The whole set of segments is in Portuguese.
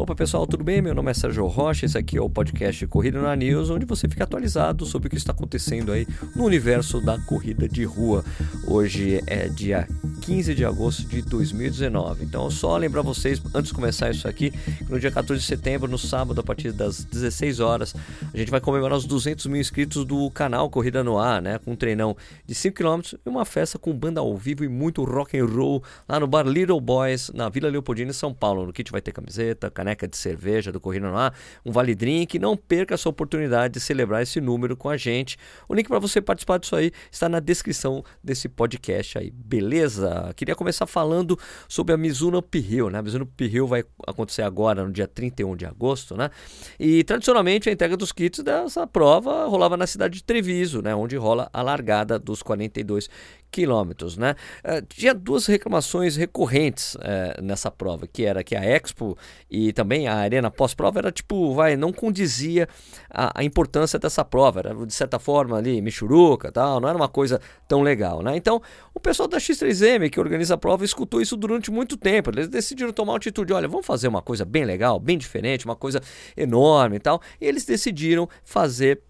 Opa pessoal, tudo bem? Meu nome é Sérgio Rocha, esse aqui é o podcast Corrida na News, onde você fica atualizado sobre o que está acontecendo aí no universo da corrida de rua. Hoje é dia 15 de agosto de 2019. Então, só lembrar vocês, antes de começar isso aqui, que no dia 14 de setembro, no sábado, a partir das 16 horas, a gente vai comemorar os 200 mil inscritos do canal Corrida no Ar, né? Com um treinão de 5 km e uma festa com banda ao vivo e muito rock and roll lá no bar Little Boys, na Vila Leopoldina, em São Paulo. No kit vai ter camiseta, caneca caneca de cerveja do Corrida no Ar, um vale drink. Não perca essa oportunidade de celebrar esse número com a gente. O link para você participar disso aí está na descrição desse podcast aí, beleza? Queria começar falando sobre a Mizuno Up Hill, né? A Mizuno Up Hill vai acontecer agora no dia 31 de agosto, né? E tradicionalmente a entrega dos kits dessa prova rolava na cidade de Treviso, né? Onde rola a largada dos 42 quilômetros, né? Uh, tinha duas reclamações recorrentes uh, nessa prova, que era que a Expo e também a Arena pós-prova era tipo, vai, não condizia a, a, importância dessa prova, era de certa forma ali, michuruca tal, não era uma coisa tão legal, né? Então, o pessoal da X3M, que organiza a prova, escutou isso durante muito tempo, eles decidiram tomar atitude, olha, vamos fazer uma coisa bem legal, bem diferente, uma coisa enorme e tal, e eles decidiram fazer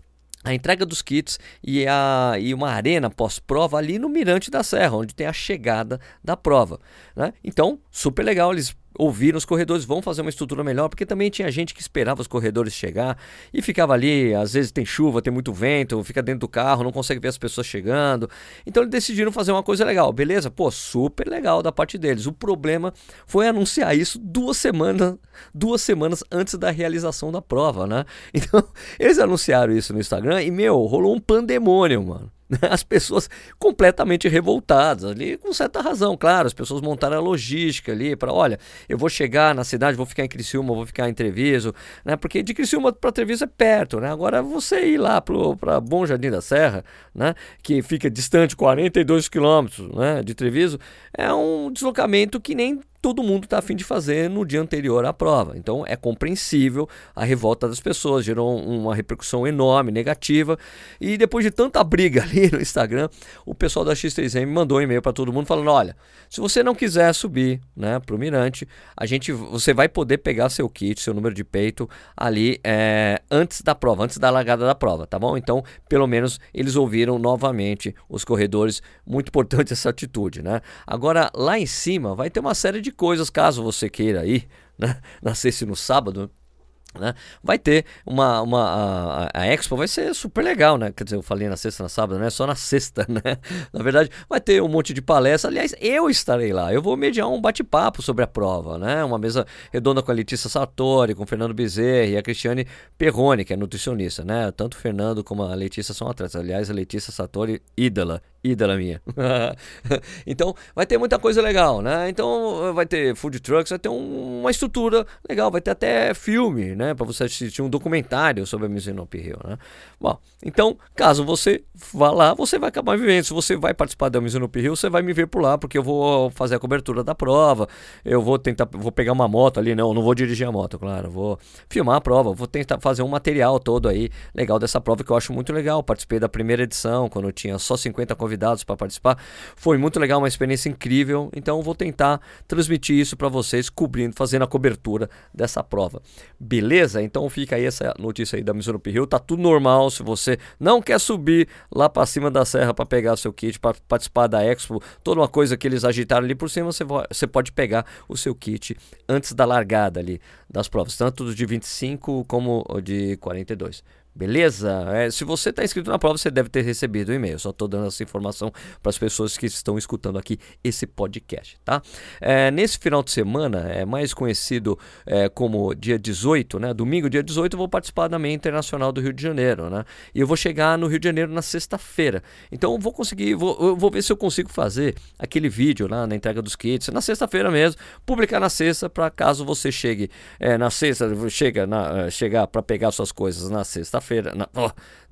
a entrega dos kits e, a, e uma arena pós-prova ali no Mirante da Serra, onde tem a chegada da prova. Né? Então, super legal, eles ouviram os corredores, vão fazer uma estrutura melhor, porque também tinha gente que esperava os corredores chegar e ficava ali, às vezes tem chuva, tem muito vento, fica dentro do carro, não consegue ver as pessoas chegando. Então eles decidiram fazer uma coisa legal, beleza? Pô, super legal da parte deles. O problema foi anunciar isso duas semanas, duas semanas antes da realização da prova, né? Então, eles anunciaram isso no Instagram e meu, rolou um pandemônio, mano. As pessoas completamente revoltadas ali, com certa razão, claro, as pessoas montaram a logística ali para, olha, eu vou chegar na cidade, vou ficar em Criciúma, vou ficar em Treviso, né? Porque de Criciúma para Treviso é perto, né? Agora você ir lá para Bom Jardim da Serra, né, que fica distante 42 quilômetros, né, de Treviso, é um deslocamento que nem todo mundo está afim de fazer no dia anterior à prova. Então é compreensível a revolta das pessoas, gerou uma repercussão enorme, negativa. E depois de tanta briga ali no Instagram, o pessoal da X3M mandou um e-mail para todo mundo falando: olha, se você não quiser subir né, para o Mirante, a gente, você vai poder pegar seu kit, seu número de peito ali é, antes da prova, antes da largada da prova, tá bom? Então, pelo menos eles ouviram novamente os corredores. Muito importante essa atitude, né? Agora, lá em cima vai ter uma série de de coisas, caso você queira ir, né? Nascesse no sábado, né? Vai ter uma, uma a, a, Expo vai ser super legal, né? Quer dizer, eu falei na sexta, na sábado, não é só na sexta, né? Na verdade, vai ter um monte de palestra. Aliás, eu estarei lá. Eu vou mediar um bate-papo sobre a prova, né? Uma mesa redonda com a Letícia Sartori, com o Fernando Bezerra e a Cristiane Perrone, que é nutricionista, né? Tanto o Fernando como a Letícia são atletas. Aliás, a Letícia Sartori, ídola, ídola minha. então, vai ter muita coisa legal, né? Então, vai ter food trucks, vai ter um, uma estrutura legal, vai ter até filme, né? Para você assistir um documentário sobre a Mizuno Hill, né? Bom, então, caso você vá lá, você vai acabar vivendo. Se você vai participar da Mizuno Hill, você vai me ver por lá, porque eu vou fazer a cobertura da prova. Eu vou tentar, vou pegar uma moto ali, não, não vou dirigir a moto, claro. Vou filmar a prova, vou tentar fazer um material todo aí legal dessa prova que eu acho muito legal. Participei da primeira edição, quando tinha só 50 convidados para participar. Foi muito legal, uma experiência incrível. Então, vou tentar transmitir isso para vocês, cobrindo, fazendo a cobertura dessa prova. Beleza? Então, fica aí essa notícia aí da Mizuno Hill. Tá tudo normal se você não quer subir lá para cima da serra para pegar seu kit, para participar da Expo, toda uma coisa que eles agitaram ali por cima, você, você pode pegar o seu kit antes da largada ali das provas, tanto de 25 como de 42. Beleza? É, se você está inscrito na prova, você deve ter recebido o e-mail. Só estou dando essa informação para as pessoas que estão escutando aqui esse podcast, tá? É, nesse final de semana, é mais conhecido é, como dia 18, né? Domingo, dia 18, eu vou participar da Meia Internacional do Rio de Janeiro, né? E eu vou chegar no Rio de Janeiro na sexta-feira. Então eu vou conseguir, vou, eu vou ver se eu consigo fazer aquele vídeo lá na entrega dos kits, na sexta-feira mesmo, publicar na sexta, para caso você chegue é, na sexta, chega na, é, chegar para pegar suas coisas na sexta sexta-feira,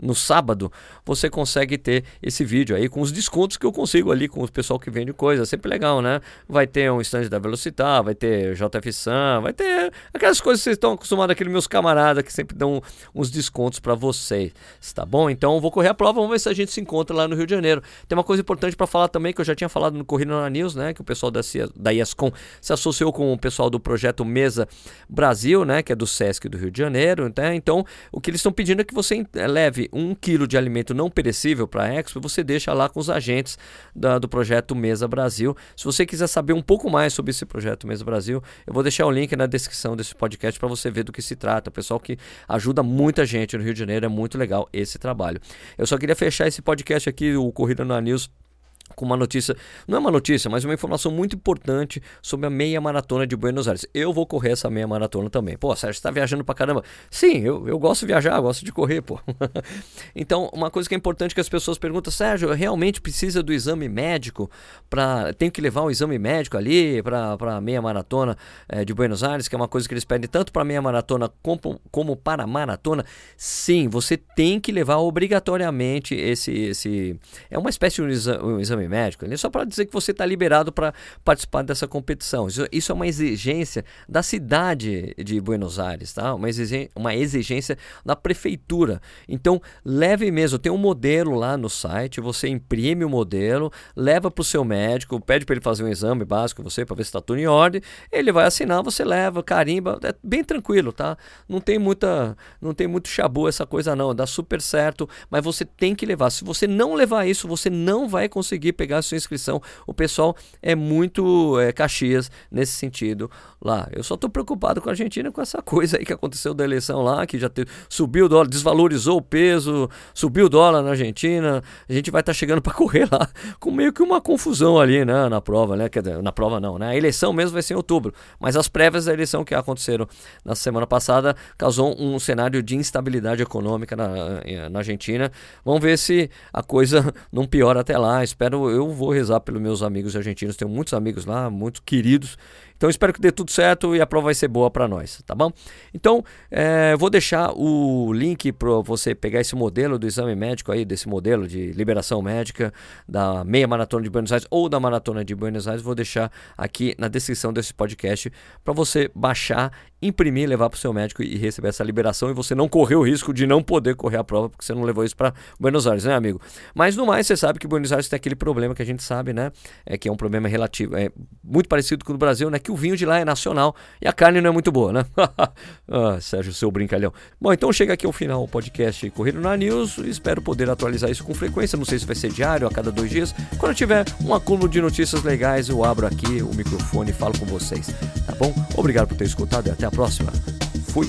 no sábado, você consegue ter esse vídeo aí com os descontos que eu consigo ali com o pessoal que vende coisa. Sempre legal, né? Vai ter um stand da Velocitar, vai ter JF Sam, vai ter aquelas coisas que vocês estão acostumados, aqueles meus camaradas que sempre dão uns descontos para vocês, tá bom? Então vou correr a prova, vamos ver se a gente se encontra lá no Rio de Janeiro. Tem uma coisa importante para falar também que eu já tinha falado no Corrida na News, né? Que o pessoal da, da IESCOM se associou com o pessoal do projeto Mesa Brasil, né? Que é do SESC do Rio de Janeiro. Né? Então, o que eles estão pedindo que você leve um quilo de alimento não perecível para a Expo você deixa lá com os agentes da, do projeto Mesa Brasil. Se você quiser saber um pouco mais sobre esse projeto Mesa Brasil, eu vou deixar o link na descrição desse podcast para você ver do que se trata. Pessoal que ajuda muita gente no Rio de Janeiro, é muito legal esse trabalho. Eu só queria fechar esse podcast aqui, o Corrida na News com uma notícia, não é uma notícia, mas uma informação muito importante sobre a meia maratona de Buenos Aires. Eu vou correr essa meia maratona também. Pô, Sérgio, você tá viajando pra caramba. Sim, eu, eu gosto de viajar, gosto de correr, pô. então, uma coisa que é importante que as pessoas perguntam, Sérgio, realmente precisa do exame médico para tem que levar um exame médico ali para para meia maratona é, de Buenos Aires, que é uma coisa que eles pedem tanto para meia maratona como, como para maratona. Sim, você tem que levar obrigatoriamente esse esse é uma espécie de um exame, exame médico, é só para dizer que você está liberado para participar dessa competição. Isso, isso, é uma exigência da cidade de Buenos Aires, tá? Uma exigência, uma exigência da prefeitura. Então, leve mesmo. Tem um modelo lá no site, você imprime o modelo, leva para o seu médico, pede para ele fazer um exame básico você para ver se está tudo em ordem. Ele vai assinar, você leva, carimba, é bem tranquilo, tá? Não tem muita, não tem muito chabu essa coisa não, dá super certo, mas você tem que levar. Se você não levar isso, você não vai conseguir conseguir pegar a sua inscrição. O pessoal é muito é, Caxias nesse sentido lá. Eu só estou preocupado com a Argentina com essa coisa aí que aconteceu da eleição lá, que já subiu o dólar, desvalorizou o peso, subiu o dólar na Argentina. A gente vai estar tá chegando para correr lá com meio que uma confusão ali, né, na prova, né? Na prova não, né? A eleição mesmo vai ser em outubro, mas as prévias da eleição que aconteceram na semana passada causou um cenário de instabilidade econômica na, na Argentina. Vamos ver se a coisa não piora até lá. Espero eu vou rezar pelos meus amigos argentinos, tenho muitos amigos lá, muito queridos. Então espero que dê tudo certo e a prova vai ser boa para nós, tá bom? Então é, vou deixar o link para você pegar esse modelo do exame médico aí, desse modelo de liberação médica da meia maratona de Buenos Aires ou da maratona de Buenos Aires. Vou deixar aqui na descrição desse podcast para você baixar, imprimir, levar para o seu médico e receber essa liberação e você não correr o risco de não poder correr a prova porque você não levou isso para Buenos Aires, né, amigo? Mas no mais, você sabe que Buenos Aires tem aquele problema que a gente sabe, né? É que é um problema relativo, é muito parecido com o do Brasil, né? Que o vinho de lá é nacional e a carne não é muito boa, né? ah, Sérgio, seu brincalhão. Bom, então chega aqui ao final o podcast Corrido na News. Espero poder atualizar isso com frequência. Não sei se vai ser diário, a cada dois dias. Quando tiver um acúmulo de notícias legais, eu abro aqui o microfone e falo com vocês. Tá bom? Obrigado por ter escutado e até a próxima. Fui!